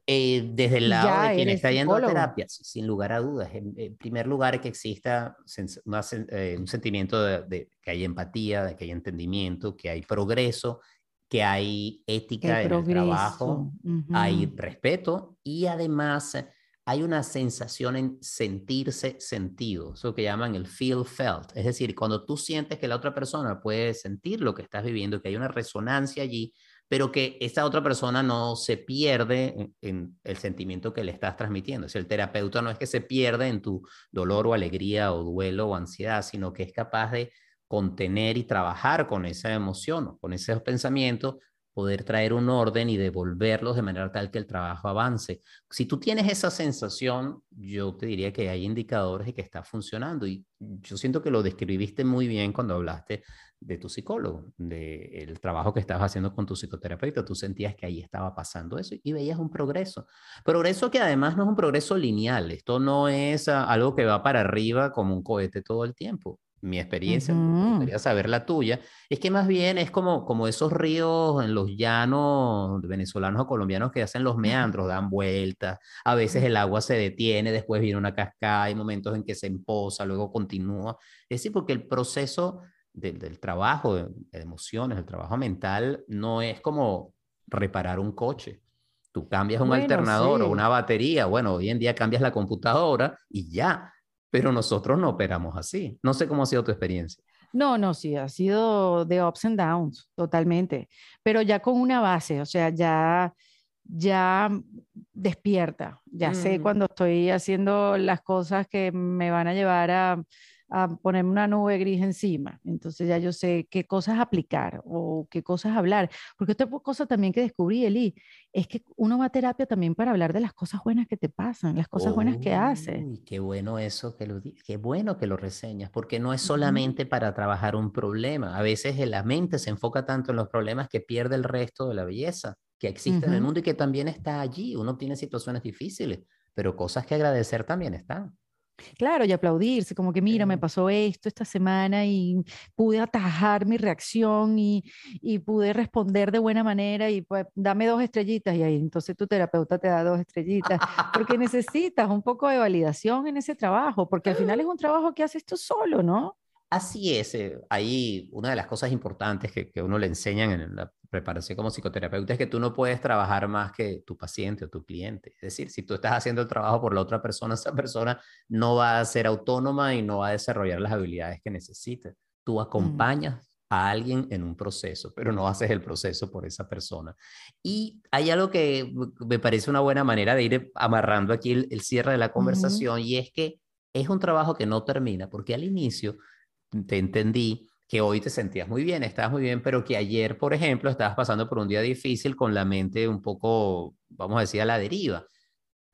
Eh, desde el lado de quien está yendo a terapia, sin lugar a dudas. En, primer lugar, que exista eh, un sentimiento de, que hay empatía, de que hay entendimiento, que hay progreso, que hay ética en el trabajo, hay respeto y además hay una sensación en sentirse sentido, eso que llaman el feel felt. Es decir, cuando tú sientes que la otra persona puede sentir lo que estás viviendo, que hay una resonancia allí, pero que esta otra persona no se pierde en, el sentimiento que le estás transmitiendo. Si el terapeuta no es que se pierde en tu dolor o alegría o duelo o ansiedad, sino que es capaz de contener y trabajar con esa emoción, con esos pensamientos, poder traer un orden y devolverlos de manera tal que el trabajo avance. Si tú tienes esa sensación, yo te diría que hay indicadores de que está funcionando y yo siento que lo describiste muy bien cuando hablaste de tu psicólogo, del trabajo que estabas haciendo con tu psicoterapeuta. Tú sentías que ahí estaba pasando eso y veías un progreso. Progreso que además no es un progreso lineal. Esto no es algo que va para arriba como un cohete todo el tiempo. Mi experiencia, quería saber la tuya, es que más bien es como, como esos ríos en los llanos venezolanos o colombianos que hacen los meandros, dan vueltas, a veces el agua se detiene, después viene una cascada, hay momentos en que se empoza, luego continúa. Es decir, porque el proceso del, trabajo, de, emociones, el trabajo mental, no es como reparar un coche. Tú cambias un alternador o una batería, bueno, hoy en día cambias la computadora y ya, pero nosotros no operamos así. No sé cómo ha sido tu experiencia. No, no, sí, ha sido de ups and downs, totalmente, pero ya con una base, o sea, ya, ya despierta, ya sé mm. cuando estoy haciendo las cosas que me van a llevar a, a ponerme una nube gris encima. Entonces ya yo sé qué cosas aplicar o qué cosas hablar. Porque otra cosa también que descubrí, Eli, es que uno va a terapia también para hablar de las cosas buenas que te pasan, las cosas buenas que hace. Qué bueno eso que lo qué bueno que lo reseñas, porque no es solamente para trabajar un problema. A veces la mente se enfoca tanto en los problemas que pierde el resto de la belleza que existe en el mundo y que también está allí. Uno tiene situaciones difíciles, pero cosas que agradecer también están. Claro, y aplaudirse, como que mira, me pasó esto esta semana y pude atajar mi reacción y, y, pude responder de buena manera y pues dame dos estrellitas y ahí entonces tu terapeuta te da dos estrellitas porque necesitas un poco de validación en ese trabajo, porque al final es un trabajo que haces tú solo, ¿no? Así es, eh, ahí una de las cosas importantes que, que uno le enseñan en la preparación como psicoterapeuta es que tú no puedes trabajar más que tu paciente o tu cliente. Es decir, si tú estás haciendo el trabajo por la otra persona, esa persona no va a ser autónoma y no va a desarrollar las habilidades que necesita. Tú mm. acompañas a alguien en un proceso, pero no haces el proceso por esa persona. Y hay algo que me parece una buena manera de ir amarrando aquí el, cierre de la conversación y es que es un trabajo que no termina, porque al inicio te entendí que hoy te sentías muy bien, estabas muy bien, pero que ayer, por ejemplo, estabas pasando por un día difícil con la mente un poco, vamos a decir, a la deriva,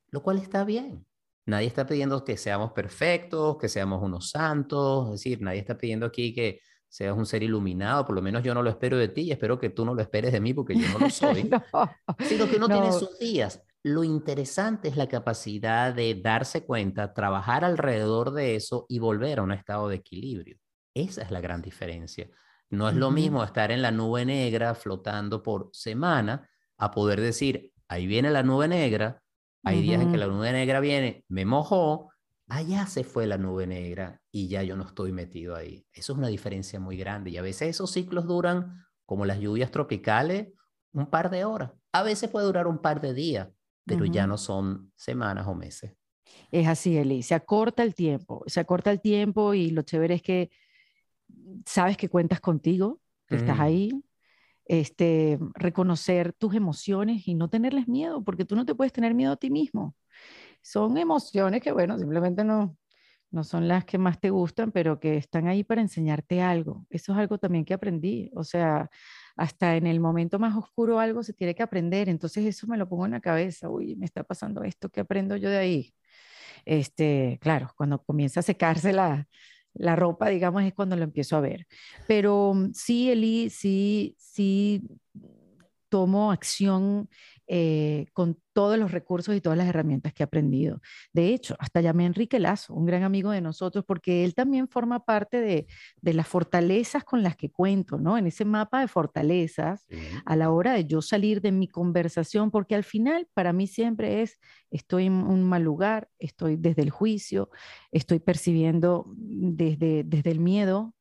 lo cual está bien. Nadie está pidiendo que seamos perfectos, que seamos unos santos, es decir, nadie está pidiendo aquí que seas un ser iluminado, por lo menos yo no lo espero de ti y espero que tú no lo esperes de mí porque yo no lo soy, sino que uno tiene sus días. Lo interesante es la capacidad de darse cuenta, trabajar alrededor de eso y volver a un estado de equilibrio. Esa es la gran diferencia. No es lo mismo estar en la nube negra flotando por semana a poder decir, ahí viene la nube negra, hay días en que la nube negra viene, me mojó, allá se fue la nube negra y ya yo no estoy metido ahí. Eso es una diferencia muy grande y a veces esos ciclos duran, como las lluvias tropicales, un par de horas. A veces puede durar un par de días, pero ya no son semanas o meses. Es así, Eli, se acorta el tiempo, se acorta el tiempo y lo chévere es que sabes que cuentas contigo, que estás ahí. este, reconocer tus emociones y no tenerles miedo, porque tú no te puedes tener miedo a ti mismo. Son emociones que, bueno, simplemente no, no son las que más te gustan, pero que están ahí para enseñarte algo. Eso es algo también que aprendí. O sea, hasta en el momento más oscuro algo se tiene que aprender. Entonces eso me lo pongo en la cabeza. Uy, me está pasando esto, ¿qué aprendo yo de ahí? Este, claro, cuando comienza a secarse la, la ropa, digamos, es cuando lo empiezo a ver. Pero mm, sí, Eli, sí, sí tomo acción eh, con todos los recursos y todas las herramientas que he aprendido. De hecho, hasta llamé a Enrique Lazo, un gran amigo de nosotros, porque él también forma parte de, las fortalezas con las que cuento, ¿no? En ese mapa de fortalezas, a la hora de yo salir de mi conversación, porque al final para mí siempre es, estoy en un mal lugar, estoy desde el juicio, estoy percibiendo desde, desde el miedo,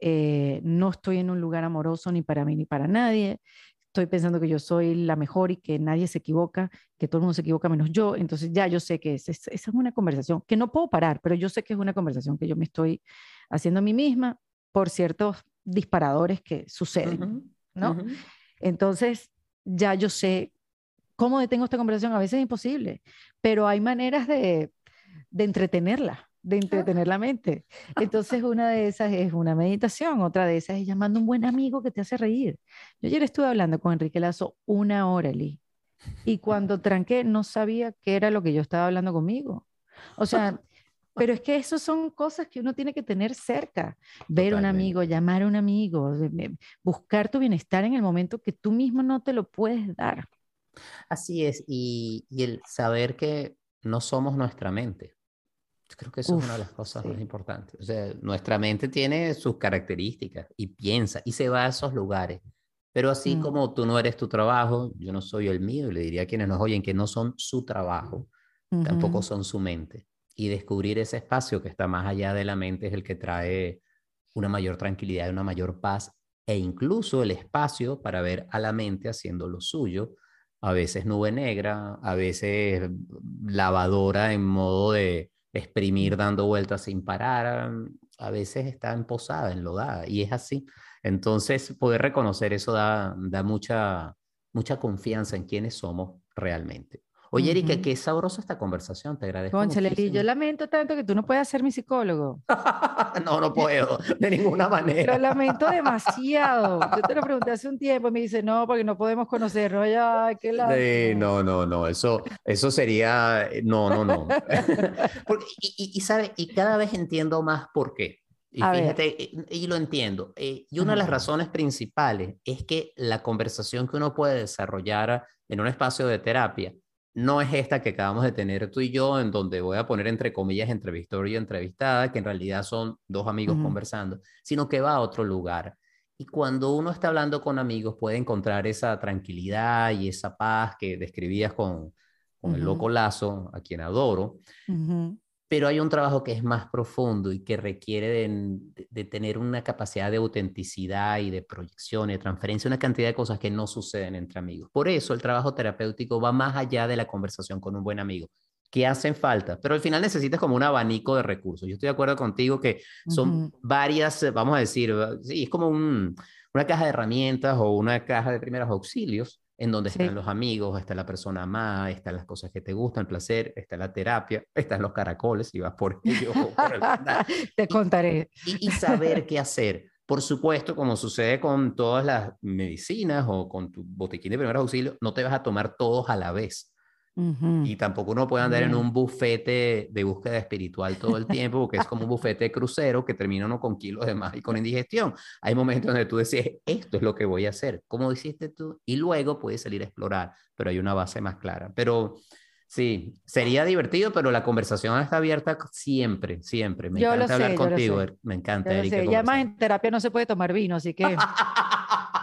eh, no estoy en un lugar amoroso ni para mí ni para nadie estoy pensando que yo soy la mejor y que nadie se equivoca, que todo el mundo se equivoca menos yo, entonces ya yo sé que esa es, una conversación que no puedo parar, pero yo sé que es una conversación que yo me estoy haciendo a mí misma por ciertos disparadores que suceden, ¿no? Entonces ya yo sé cómo detengo esta conversación, a veces es imposible, pero hay maneras de, de entretenerla de entretener la mente. Entonces, una de esas es una meditación, otra de esas es llamando a un buen amigo que te hace reír. Yo ayer estuve hablando con Enrique Lazo una hora, Lee, y cuando tranqué no sabía qué era lo que yo estaba hablando conmigo. O sea, pero es que eso son cosas que uno tiene que tener cerca. Ver a un amigo, llamar a un amigo, buscar tu bienestar en el momento que tú mismo no te lo puedes dar. Así es, y, y el saber que no somos nuestra mente. Yo creo que eso es una de las cosas más importantes. O sea, nuestra mente tiene sus características y piensa y se va a esos lugares. Pero así mm. como tú no eres tu trabajo, yo no soy el mío, y le diría a quienes nos oyen que no son su trabajo, tampoco son su mente. Y descubrir ese espacio que está más allá de la mente es el que trae una mayor tranquilidad, una mayor paz e incluso el espacio para ver a la mente haciendo lo suyo. A veces nube negra, a veces lavadora en modo de, exprimir dando vueltas sin parar, a veces está emposada, enlodada, y es así. Entonces, poder reconocer eso da, da mucha, mucha confianza en quiénes somos realmente. Oye, Erika, qué sabrosa esta conversación, te agradezco. Conchale, yo lamento tanto que tú no puedas ser mi psicólogo. no, no puedo, de ninguna manera. Lo lamento demasiado. Yo te lo pregunté hace un tiempo y me dice, no, porque no podemos conocernos. Ya, qué sí, no, no, no, eso, eso sería, no, no, no. y, y, sabe, y cada vez entiendo más por qué. Y fíjate, y, lo entiendo. Eh, y una de las razones principales es que la conversación que uno puede desarrollar en un espacio de terapia no es esta que acabamos de tener tú y yo, en donde voy a poner entre comillas entrevistador y entrevistada, que en realidad son dos amigos conversando, sino que va a otro lugar. Y cuando uno está hablando con amigos, puede encontrar esa tranquilidad y esa paz que describías con, con el loco Lazo, a quien adoro pero hay un trabajo que es más profundo y que requiere de, tener una capacidad de autenticidad y de proyección y de transferencia, una cantidad de cosas que no suceden entre amigos. Por eso el trabajo terapéutico va más allá de la conversación con un buen amigo, que hacen falta, pero al final necesitas como un abanico de recursos. Yo estoy de acuerdo contigo que son varias, vamos a decir, sí, es como una caja de herramientas o una caja de primeros auxilios en donde están los amigos, está la persona amada, están las cosas que te gustan, el placer, está la terapia, están los caracoles, si vas por ello. te contaré. Y, saber qué hacer. Por supuesto, como sucede con todas las medicinas o con tu botiquín de primeros auxilios, no te vas a tomar todos a la vez. Y tampoco uno puede andar en un bufete de búsqueda espiritual todo el tiempo, porque es como un bufete de crucero que termina uno con kilos de más y con indigestión. Hay momentos donde tú decís, esto es lo que voy a hacer, como dijiste tú, y luego puedes salir a explorar, pero hay una base más clara. Pero sí, sería divertido, pero la conversación está abierta siempre, siempre. Me encanta hablar contigo, me encanta, Erika. Ya más en terapia no se puede tomar vino, así que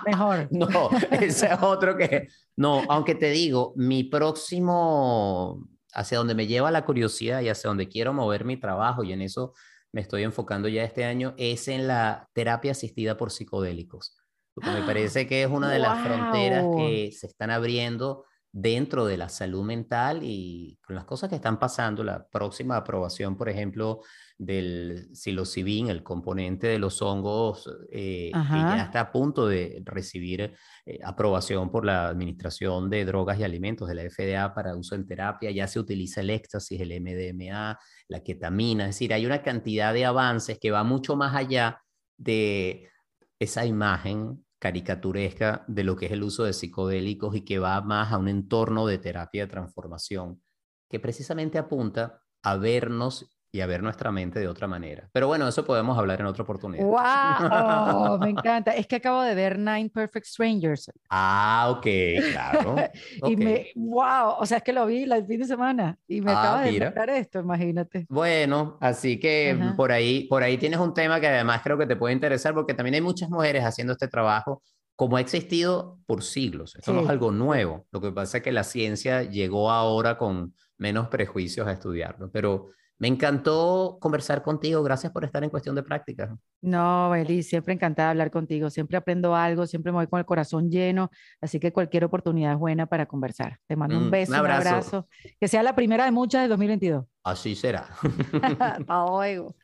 mejor. No, ese es otro que no, aunque te digo, mi próximo, hacia donde me lleva la curiosidad y hacia donde quiero mover mi trabajo, y en eso me estoy enfocando ya este año, es en la terapia asistida por psicodélicos. Porque me parece que es una de las fronteras que se están abriendo dentro de la salud mental y con las cosas que están pasando. La próxima aprobación, por ejemplo, del psilocibin, el componente de los hongos, eh, que ya está a punto de recibir eh, aprobación por la Administración de Drogas y Alimentos de la FDA para uso en terapia. Ya se utiliza el éxtasis, el MDMA, la ketamina. Es decir, hay una cantidad de avances que va mucho más allá de esa imagen caricaturesca de lo que es el uso de psicodélicos y que va más a un entorno de terapia de transformación que precisamente apunta a vernos y a ver nuestra mente de otra manera. Pero bueno, eso podemos hablar en otra oportunidad. ¡Wow! me encanta. Es que acabo de ver Nine Perfect Strangers. Ah, ok, claro. y me, wow, o sea, es que lo vi el fin de semana y me ah, acaba de contar esto, imagínate. Bueno, así que por ahí, por ahí tienes un tema que además creo que te puede interesar porque también hay muchas mujeres haciendo este trabajo como ha existido por siglos. Esto no es algo nuevo. Lo que pasa es que la ciencia llegó ahora con menos prejuicios a estudiarlo, pero me encantó conversar contigo. Gracias por estar en cuestión de práctica. No, Eli, siempre encantada de hablar contigo. Siempre aprendo algo, siempre me voy con el corazón lleno. Así que cualquier oportunidad es buena para conversar. Te mando un mm, beso, un abrazo. Que sea la primera de muchas de 2022. Así será. Hasta luego.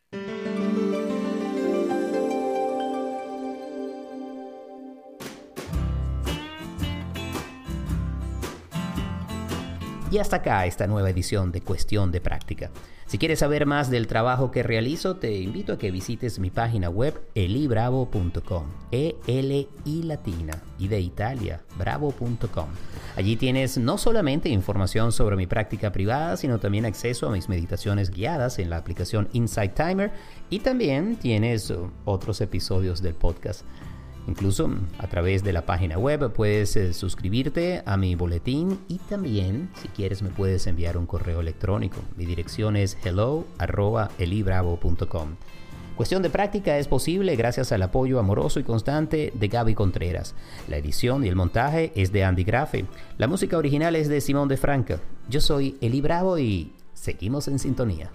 Y hasta acá esta nueva edición de Cuestión de Práctica. Si quieres saber más del trabajo que realizo, te invito a que visites mi página web elibravo.com, E L I latina y de Italia, bravo.com. Allí tienes no solamente información sobre mi práctica privada, sino también acceso a mis meditaciones guiadas en la aplicación Insight Timer y también tienes otros episodios del podcast. Incluso a través de la página web puedes eh, suscribirte a mi boletín y también, si quieres, me puedes enviar un correo electrónico. Mi dirección es hello.elibravo.com. Cuestión de práctica es posible gracias al apoyo amoroso y constante de Gaby Contreras. La edición y el montaje es de Andy Grafe. La música original es de Simón de Franca. Yo soy Eli Bravo y seguimos en sintonía.